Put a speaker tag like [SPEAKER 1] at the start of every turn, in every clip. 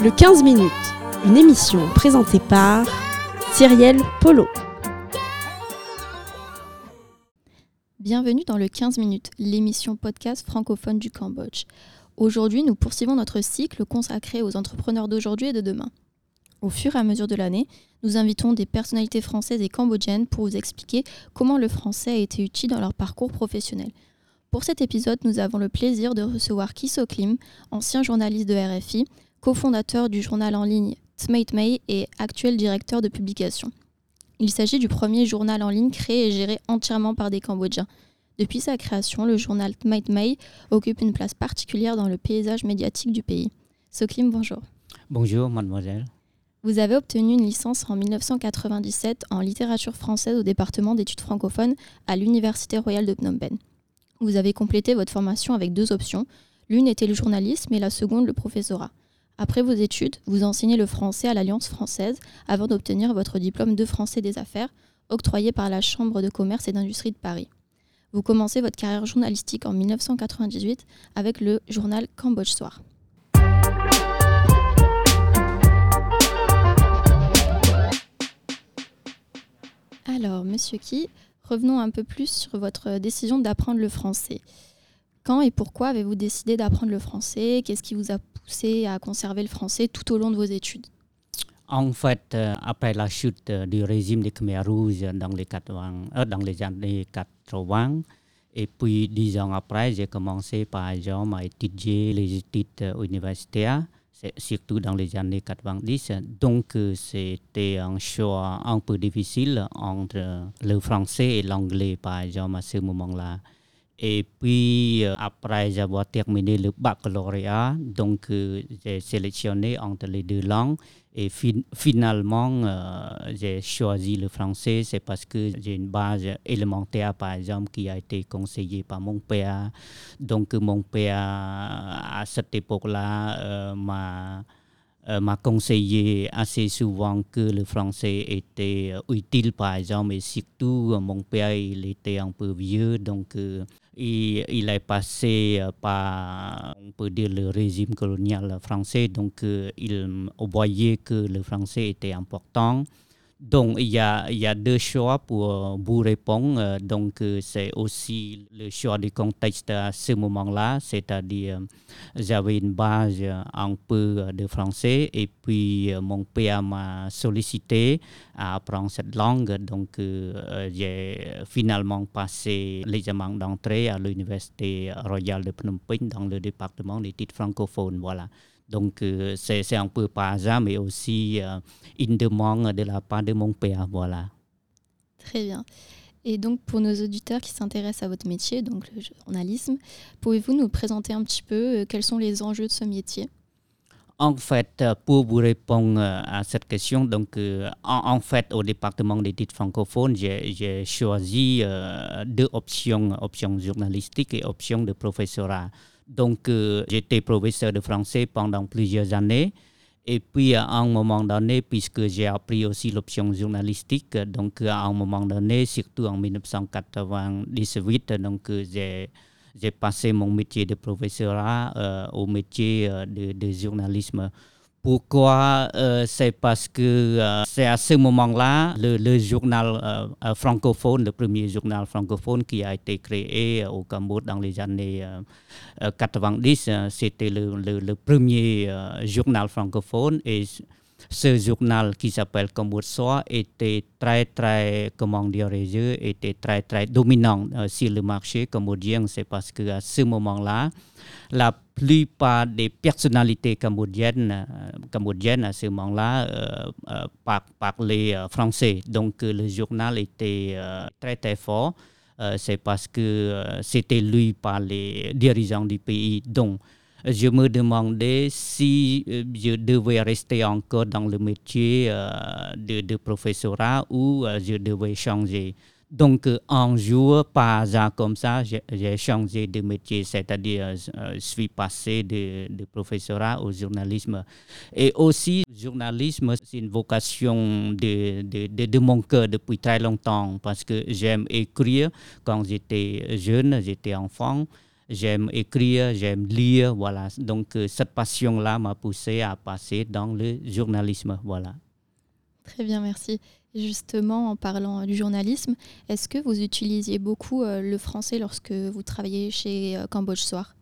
[SPEAKER 1] Le 15 minutes, une émission présentée par Cyrielle Polo.
[SPEAKER 2] Bienvenue dans le 15 minutes, l'émission podcast francophone du Cambodge. Aujourd'hui, nous poursuivons notre cycle consacré aux entrepreneurs d'aujourd'hui et de demain. Au fur et à mesure de l'année, nous invitons des personnalités françaises et cambodgiennes pour vous expliquer comment le français a été utile dans leur parcours professionnel. Pour cet épisode, nous avons le plaisir de recevoir Kiso Klim, ancien journaliste de RFI, cofondateur du journal en ligne Tmate et actuel directeur de publication. Il s'agit du premier journal en ligne créé et géré entièrement par des Cambodgiens. Depuis sa création, le journal Tmate occupe une place particulière dans le paysage médiatique du pays. Soklim, bonjour.
[SPEAKER 3] Bonjour, mademoiselle.
[SPEAKER 2] Vous avez obtenu une licence en 1997 en littérature française au département d'études francophones à l'Université royale de Phnom Penh. Vous avez complété votre formation avec deux options. L'une était le journalisme et la seconde le professorat. Après vos études, vous enseignez le français à l'Alliance française avant d'obtenir votre diplôme de français des affaires, octroyé par la Chambre de commerce et d'industrie de Paris. Vous commencez votre carrière journalistique en 1998 avec le journal Cambodge Soir. Alors, monsieur Ki, revenons un peu plus sur votre décision d'apprendre le français. Et pourquoi avez-vous décidé d'apprendre le français? Qu'est-ce qui vous a poussé à conserver le français tout au long de vos études?
[SPEAKER 3] En fait, euh, après la chute euh, du régime des Khmer Rouges dans les, 80, euh, dans les années 80, et puis dix ans après, j'ai commencé par exemple à étudier les études universitaires, surtout dans les années 90. Donc, c'était un choix un peu difficile entre le français et l'anglais, par exemple, à ce moment-là. Et puis, après avoir terminé le baccalauréat, donc euh, j'ai sélectionné entre les deux langues. Et finalement, euh, j'ai choisi le français, c'est parce que j'ai une base élémentaire, par exemple, qui a été conseillée par mon père. Donc, mon père, à cette époque-là, m'a m'a conseillé assez souvent que le français était utile, par exemple, et surtout, mon père, il était un peu vieux, donc il, est passé euh, par, le régime colonial français, donc euh, il voyait que le français était important. Donc, il y, a, deux choix pour euh, vous répondre. Euh, donc, euh, c'est aussi le choix du contexte à ce moment-là, c'est-à-dire j'avais une base un peu de français et puis mon père m'a sollicité à apprendre cette langue. Donc, j'ai finalement passé l'examen d'entrée à l'Université royale de Phnom Penh dans le département des titres francophones. Voilà. Donc, euh, c'est un peu par hasard, mais aussi euh, une demande de la part de mon père. Voilà.
[SPEAKER 2] Très bien. Et donc, pour nos auditeurs qui s'intéressent à votre métier, donc le journalisme, pouvez-vous nous présenter un petit peu euh, quels sont les enjeux de ce métier?
[SPEAKER 3] En fait, pour vous répondre à cette question, donc en, fait, au département des titres francophones, j'ai choisi deux options, option journalistique et option de professorat. Donc, euh, j'étais professeur de français pendant plusieurs années. Et puis, à un moment donné, puisque j'ai appris aussi l'option journalistique, donc à un moment donné, surtout en 1998, donc j'ai j'ai passé mon métier de professeur euh, au métier euh, de, journalisme. Pourquoi euh, C'est parce que euh, c'est à ce moment-là le, journal euh, francophone, le premier journal francophone qui a été créé au Cambodge dans les années 90, c'était le, premier journal francophone. Et ce journal qui s'appelle Cambodge était très très comment dire était très très dominant sur le marché cambodgien c'est parce que à ce moment-là la plupart des personnalités cambodgiennes, euh, cambodgiennes à ce moment-là euh, euh, parlaient français. Donc le journal était très très fort. c'est parce que c'était lu par les dirigeants du pays. Donc je me demandais si je devais rester encore dans le métier de, de professorat ou je devais changer. Donc, euh, un jour, par hasard comme ça, j'ai changé de métier, c'est-à-dire euh, je suis passé de, de, professorat au journalisme. Et aussi, le journalisme, c'est une vocation de, de, de, mon cœur depuis très longtemps parce que j'aime écrire. Quand j'étais jeune, j'étais enfant, j'aime écrire, j'aime lire, voilà. Donc euh, cette passion-là m'a poussé à passer dans le journalisme, voilà.
[SPEAKER 2] Très bien, merci. Justement, en parlant du journalisme, est-ce que vous utilisiez beaucoup euh, le français lorsque vous travailliez chez euh, Cambodge Soir?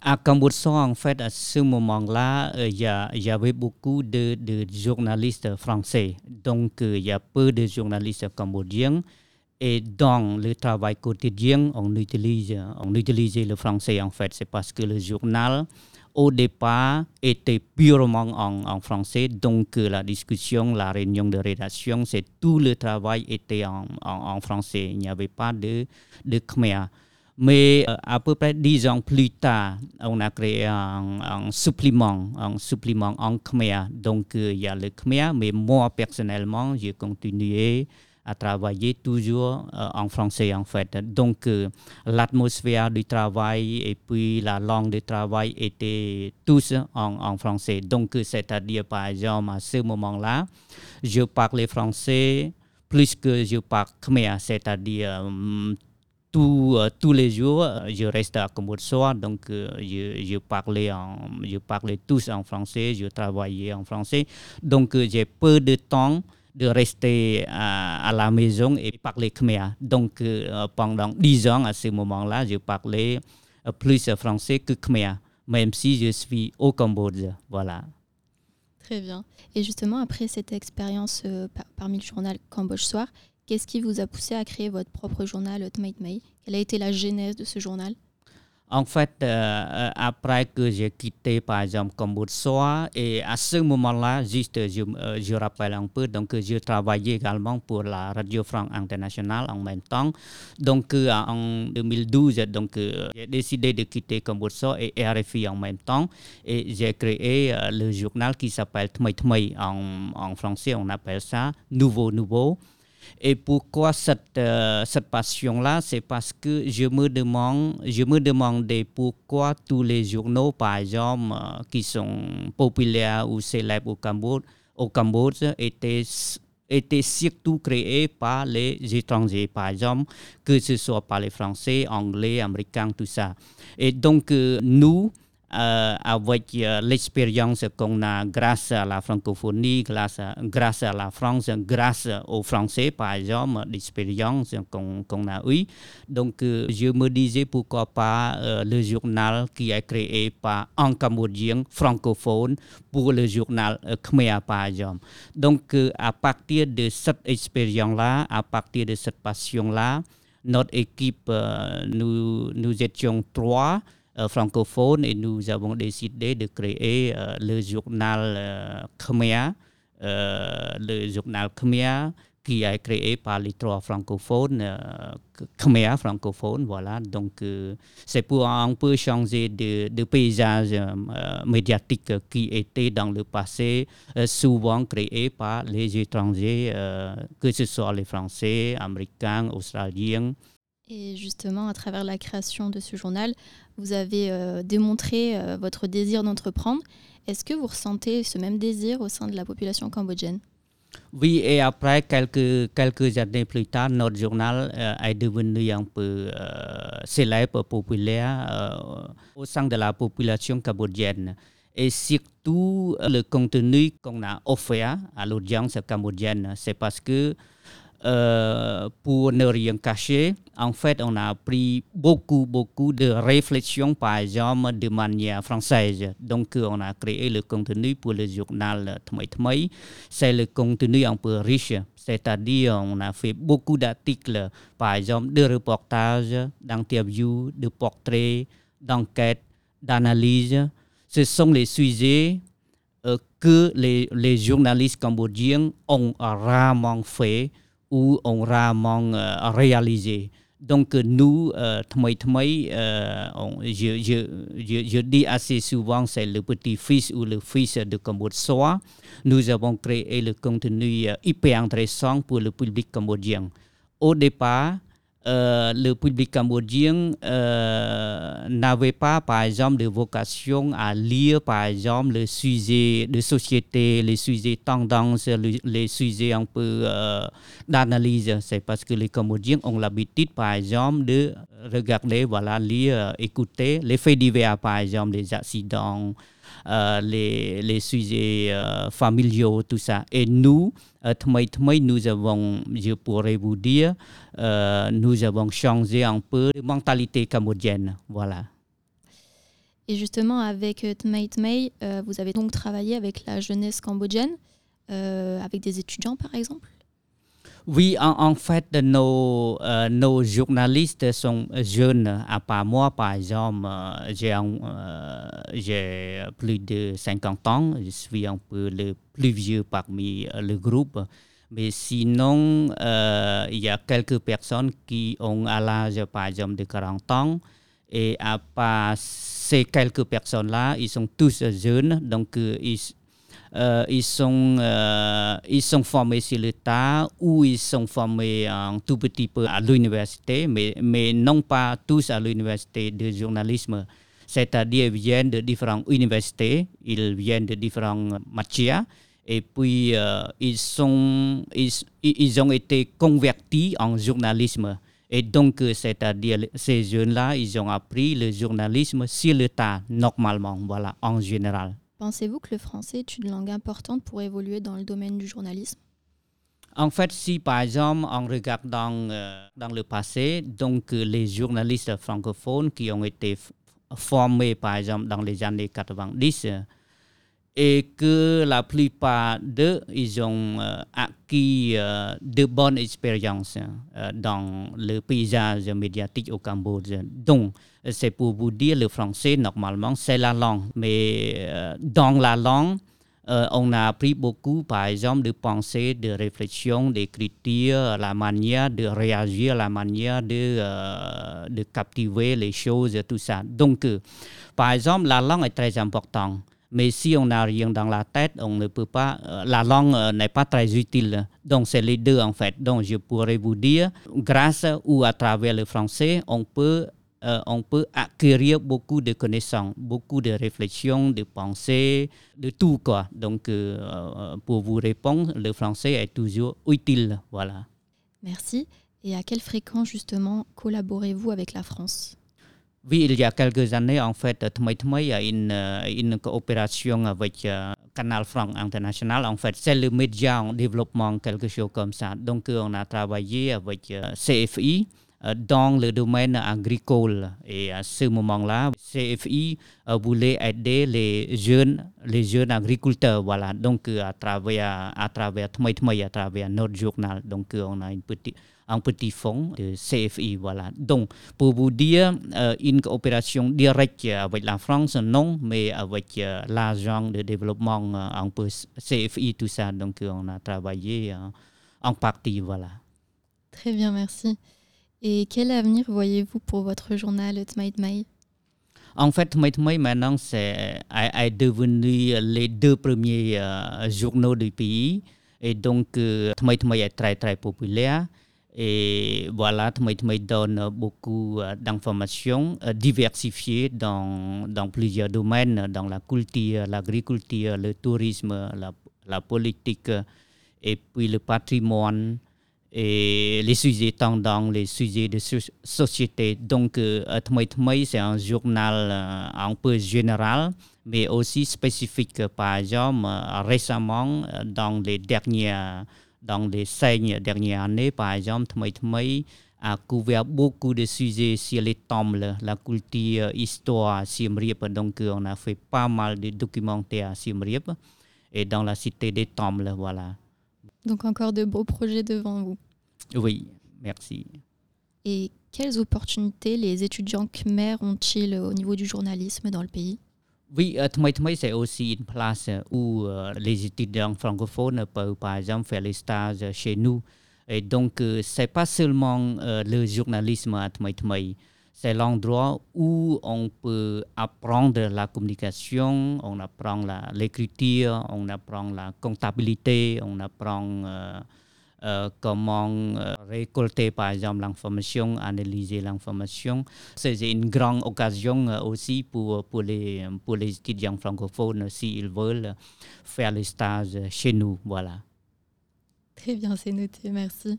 [SPEAKER 3] À Cambodge Soir, en fait, à ce moment-là, il y, avait beaucoup de, de journalistes français. Donc, il y a peu de journalistes cambodgiens. Et dans le travail quotidien, on utilise, on utilise le français en fait. C'est parce que le journal, au départ, était purement en, français. Donc la discussion, la réunion de rédaction, c'est tout le travail était en, en, en français. Il n'y avait pas de, de khmer. Mais euh, à peu près dix ans plus tard, on a créé un, un supplément, un supplément en khmer. Donc euh, il y a le khmer, mais moi personnellement, j'ai continué à travailler toujours euh, en français en fait. Donc euh, l'atmosphère du travail et puis la langue de travail étaient tous en, en français. Donc c'est-à-dire par exemple à ce moment-là, je parlais français plus que je parle khmer, c'est-à-dire um, tout, euh, tous les jours, je reste à Combotsoa, donc je, je, parlais en, je parlais tous en français, je travaillais en français. Donc j'ai peu de temps de rester à, à, la maison et parler khmer. Donc euh, pendant dix ans, à ce moment-là, je parlais euh, plus français que khmer, même si je suis au Cambodge. Voilà.
[SPEAKER 2] Très bien. Et justement, après cette expérience euh, par, parmi le journal Cambodge Soir, qu'est-ce qui vous a poussé à créer votre propre journal Tmate May Quelle a été la genèse de ce journal?
[SPEAKER 3] En fait, après que j'ai quitté, par exemple, Cambodge et à ce moment-là, juste, je, euh, je, rappelle un peu, donc je travaillais également pour la Radio France Internationale en même temps. Donc en 2012, donc j'ai décidé de quitter Cambodge et RFI en même temps, et j'ai créé le journal qui s'appelle Tmei Tmei en, en français, on appelle ça Nouveau Nouveau. Et pourquoi cette, euh, cette passion-là? C'est parce que je me, demande, je me demandais pourquoi tous les journaux, par exemple, euh, qui sont populaires ou célèbres au Cambodge, au Cambodge étaient, étaient surtout créés par les étrangers, par exemple, que ce soit par les Français, Anglais, Américains, tout ça. Et donc, euh, nous, euh, avec euh, l'expérience qu'on a grâce à la francophonie, grâce à, la France, grâce aux Français, par exemple, l'expérience qu'on qu a eue. Donc, euh, je me disais pourquoi pas euh, le journal qui est créé par un Cambodgien francophone pour le journal Khmer, par exemple. Donc, à partir de cette expérience-là, à partir de cette passion-là, notre équipe, nous étions trois. Euh, francophone et nous avons décidé de créer euh, le journal euh, Khmer, le journal Khmer qui est créé par les trois francophones, Khmer francophone, voilà. Donc c'est pour un peu changer de, de paysage médiatique qui était dans le passé souvent créé par les étrangers, que ce soit les Français, Américains, Australiens.
[SPEAKER 2] Et justement, à travers la création de ce journal, vous avez euh, démontré euh, votre désir d'entreprendre. Est-ce que vous ressentez ce même désir au sein de la population cambodgienne?
[SPEAKER 3] Oui, et après, quelques, quelques années plus tard, notre journal euh, est devenu un peu célèbre, populaire au sein de la population cambodgienne. Et surtout, le contenu qu'on a offert à l'audience cambodgienne, c'est parce que euh, pour ne rien cacher, en fait, on a pris beaucoup, beaucoup de réflexions, par exemple, de manière française. Donc, on a créé le contenu pour le journal Tmei Tmei. C'est le contenu un peu riche, c'est-à-dire on a fait beaucoup d'articles, par exemple, de reportages, d'interviews, de portraits, d'enquêtes, d'analyses. Ce sont les sujets euh, que les journalistes cambodgiens ont rarement fait ou ont rarement euh, réalisé. Donc nous, euh, Tmei, euh, on, je, je, je, je, dis assez souvent, c'est le petit-fils ou le fils de Cambodge. Nous avons créé le contenu hyper intéressant pour le public cambodgien. Au départ, euh, le public cambodgien euh, n'avait pas, par exemple, de vocation à lire, par exemple, le sujet de société, les sujets tendances, les, les sujets euh, d'analyse. C'est parce que les Cambodgiens ont l'habitude, par exemple, de regarder, voilà, lire, écouter les faits divers, par exemple, les accidents, euh, les, sujets euh, familiaux, tout ça. Et nous, euh, nous avons, je pourrais vous dire, nous avons changé un peu de mentalité cambodgienne. Voilà.
[SPEAKER 2] Et justement, avec Tmei Tmei, vous avez donc travaillé avec la jeunesse cambodgienne, avec des étudiants par exemple?
[SPEAKER 3] Oui, en, fait, nos, euh, nos, journalistes sont jeunes. À part moi, par exemple, euh, j'ai euh, plus de 50 ans. Je suis un peu le plus vieux parmi le groupe. Mais sinon, il y a quelques personnes qui ont à l'âge, par exemple, de 40 ans. Et à part ces quelques personnes-là, ils sont tous jeunes. Donc, ils, euh, ils, sont, euh, ils sont formés sur l'État ou ils sont formés un tout petit peu à l'université, mais, mais non pas tous à l'université de journalisme. C'est-à-dire ils viennent de différentes universités, ils viennent de différentes matières et puis euh, ils, sont, ils, ils ont été convertis en journalisme. Et donc, c'est-à-dire ces jeunes-là, ils ont appris le journalisme sur l'État, normalement, voilà, en général.
[SPEAKER 2] Pensez-vous que le français est une langue importante pour évoluer dans le domaine du journalisme?
[SPEAKER 3] En fait, si par exemple on regarde dans, euh, dans le passé, donc euh, les journalistes francophones qui ont été formés par exemple dans les années 90 et que la plupart d'eux, ils ont euh, acquis euh, de bonnes expériences euh, dans le paysage médiatique au Cambodge. Donc, c'est pour vous dire, le français, normalement, c'est la langue. Mais dans la langue, on a appris beaucoup, par exemple, de pensée, de réflexion, d'écriture, la manière de réagir, la manière de captiver les choses, tout ça. Donc, par exemple, la langue est très importante. Mais si on n'a rien dans la tête, on ne peut pas, euh, la langue euh, n'est pas très utile. Donc c'est les deux en fait. Donc je pourrais vous dire, grâce ou à travers le français, on peut, euh, on peut acquérir beaucoup de connaissances, beaucoup de réflexions, de pensées, de tout quoi. Donc pour vous répondre, le français est toujours utile. Voilà.
[SPEAKER 2] Merci. Et à quelle fréquence justement collaborez-vous avec la France?
[SPEAKER 3] Il y a quelques années, en fait, il a une, une coopération avec uh, Canal Franc International. En fait, c'est le média en développement, quelque chose comme ça. Donc, on a travaillé avec CFI dans le domaine agricole. Et à ce moment-là, CFI voulait aider les jeunes, les jeunes agriculteurs. Voilà. Donc, à travers, à travers, à travers notre journal. Donc, on a une petite un petit fonds de CFI. Voilà. Donc, pour vous dire, euh, une coopération directe avec la France, non, mais avec euh, l'argent de développement, euh, un peu CFI, tout ça. Donc, on a travaillé en partie. Voilà.
[SPEAKER 2] Très bien, merci. Et quel avenir voyez-vous pour votre journal Tmaït Mai
[SPEAKER 3] en fait, Tmaït maintenant, c'est est devenu les deux premiers journaux du pays. Et donc, euh, est très, très populaire. Et voilà, Tmaï donne beaucoup euh, d'informations euh, diversifiées dans, plusieurs domaines, dans la culture, l'agriculture, le tourisme, la, politique, et puis le patrimoine, et les sujets tendants, les sujets de société. Donc, euh, Tmaï c'est un journal un peu général, mais aussi spécifique. Par exemple, récemment, dans les dernières dans les cinq dernières années, par exemple, a couvert beaucoup de sujets sur les tombes, la culture, l'histoire Siem Reap. Donc, on a fait pas mal de documentaires à Siem Reap et dans la cité des tombes, voilà.
[SPEAKER 2] Donc, encore de beaux projets devant vous.
[SPEAKER 3] Oui, merci.
[SPEAKER 2] Et quelles opportunités les étudiants khmer ont-ils au niveau du journalisme dans le pays?
[SPEAKER 3] Oui, uh, c'est aussi une place où uh, les étudiants francophones peuvent, par exemple, faire les stages chez nous. Et donc, c'est pas seulement le journalisme à c'est l'endroit où on peut apprendre la communication, on apprend l'écriture, on apprend la comptabilité, on apprend euh, comment euh, récolter par exemple l'information, analyser l'information. C'est une grande occasion euh, aussi pour, pour, les, pour les étudiants francophones s'ils veulent faire les stages chez nous. Voilà.
[SPEAKER 2] Très bien, c'est noté, merci.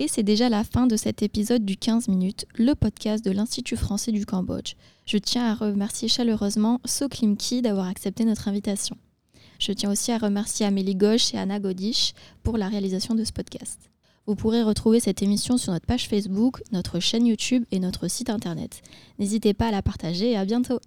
[SPEAKER 2] Et c'est déjà la fin de cet épisode du 15 minutes, le podcast de l'Institut français du Cambodge. Je tiens à remercier chaleureusement Soklimki d'avoir accepté notre invitation. Je tiens aussi à remercier Amélie Gauche et Anna Godish pour la réalisation de ce podcast. Vous pourrez retrouver cette émission sur notre page Facebook, notre chaîne YouTube et notre site internet. N'hésitez pas à la partager et à bientôt